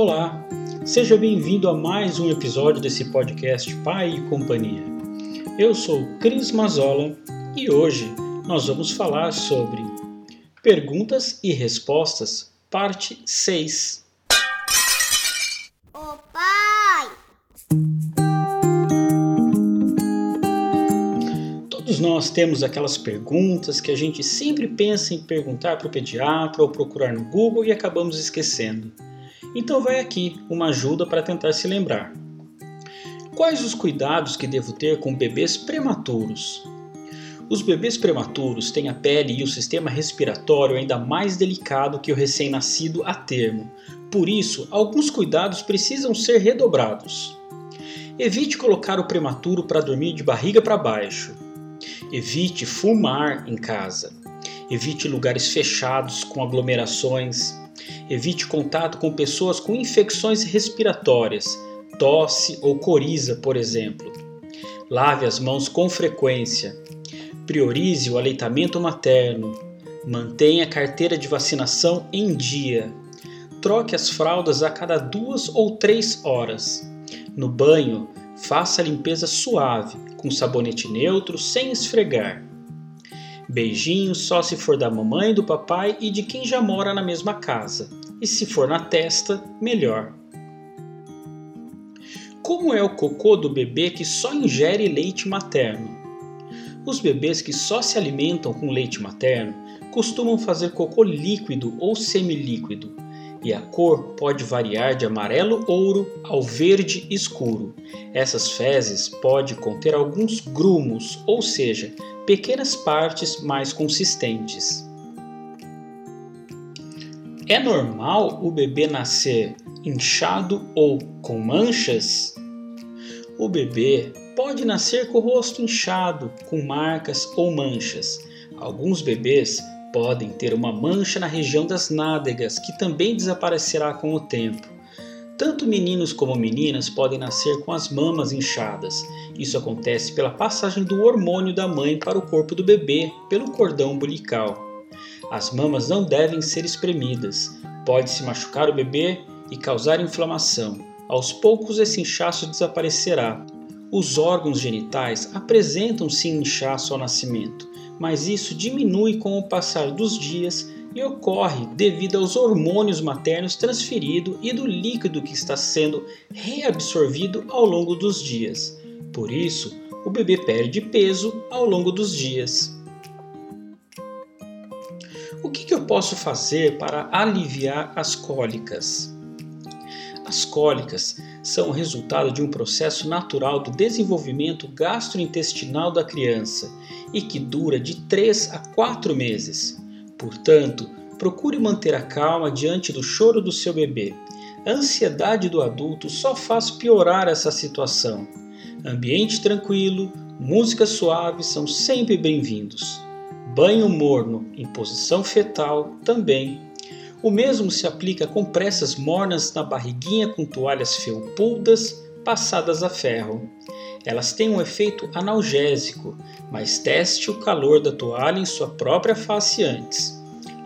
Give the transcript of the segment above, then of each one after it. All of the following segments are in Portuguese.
Olá, seja bem-vindo a mais um episódio desse podcast Pai e Companhia. Eu sou Cris Mazola e hoje nós vamos falar sobre Perguntas e Respostas, parte 6. Ô pai! Todos nós temos aquelas perguntas que a gente sempre pensa em perguntar para o pediatra ou procurar no Google e acabamos esquecendo. Então vai aqui uma ajuda para tentar se lembrar. Quais os cuidados que devo ter com bebês prematuros? Os bebês prematuros têm a pele e o sistema respiratório ainda mais delicado que o recém-nascido a termo. Por isso, alguns cuidados precisam ser redobrados. Evite colocar o prematuro para dormir de barriga para baixo. Evite fumar em casa. Evite lugares fechados com aglomerações. Evite contato com pessoas com infecções respiratórias, tosse ou coriza, por exemplo. Lave as mãos com frequência. Priorize o aleitamento materno. Mantenha a carteira de vacinação em dia. Troque as fraldas a cada duas ou três horas. No banho, faça a limpeza suave, com sabonete neutro, sem esfregar. Beijinhos só se for da mamãe, do papai e de quem já mora na mesma casa. E se for na testa, melhor. Como é o cocô do bebê que só ingere leite materno? Os bebês que só se alimentam com leite materno costumam fazer cocô líquido ou semilíquido, e a cor pode variar de amarelo ouro ao verde escuro. Essas fezes podem conter alguns grumos, ou seja, pequenas partes mais consistentes. É normal o bebê nascer inchado ou com manchas? O bebê pode nascer com o rosto inchado, com marcas ou manchas. Alguns bebês podem ter uma mancha na região das nádegas, que também desaparecerá com o tempo. Tanto meninos como meninas podem nascer com as mamas inchadas. Isso acontece pela passagem do hormônio da mãe para o corpo do bebê pelo cordão umbilical. As mamas não devem ser espremidas. Pode-se machucar o bebê e causar inflamação. Aos poucos esse inchaço desaparecerá. Os órgãos genitais apresentam sim inchaço ao nascimento, mas isso diminui com o passar dos dias ocorre devido aos hormônios maternos transferidos e do líquido que está sendo reabsorvido ao longo dos dias. Por isso, o bebê perde peso ao longo dos dias. O que, que eu posso fazer para aliviar as cólicas? As cólicas são o resultado de um processo natural do desenvolvimento gastrointestinal da criança e que dura de 3 a 4 meses. Portanto, procure manter a calma diante do choro do seu bebê. A ansiedade do adulto só faz piorar essa situação. Ambiente tranquilo, música suave são sempre bem-vindos. Banho morno em posição fetal também. O mesmo se aplica a compressas mornas na barriguinha com toalhas felpudas passadas a ferro. Elas têm um efeito analgésico, mas teste o calor da toalha em sua própria face antes.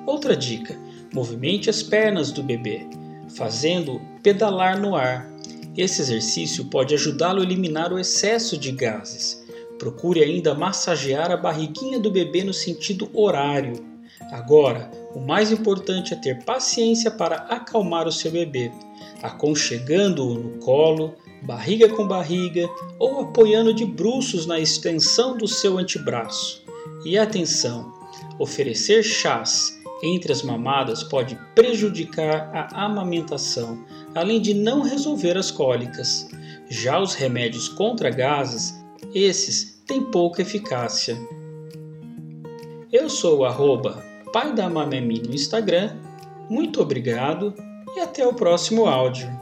Outra dica: movimente as pernas do bebê, fazendo pedalar no ar. Esse exercício pode ajudá-lo a eliminar o excesso de gases. Procure ainda massagear a barriguinha do bebê no sentido horário. Agora, o mais importante é ter paciência para acalmar o seu bebê, aconchegando-o no colo, barriga com barriga ou apoiando de bruços na extensão do seu antebraço. E atenção, oferecer chás entre as mamadas pode prejudicar a amamentação, além de não resolver as cólicas. Já os remédios contra gases, esses têm pouca eficácia. Eu sou o arroba pai da Mamemi no Instagram. Muito obrigado e até o próximo áudio.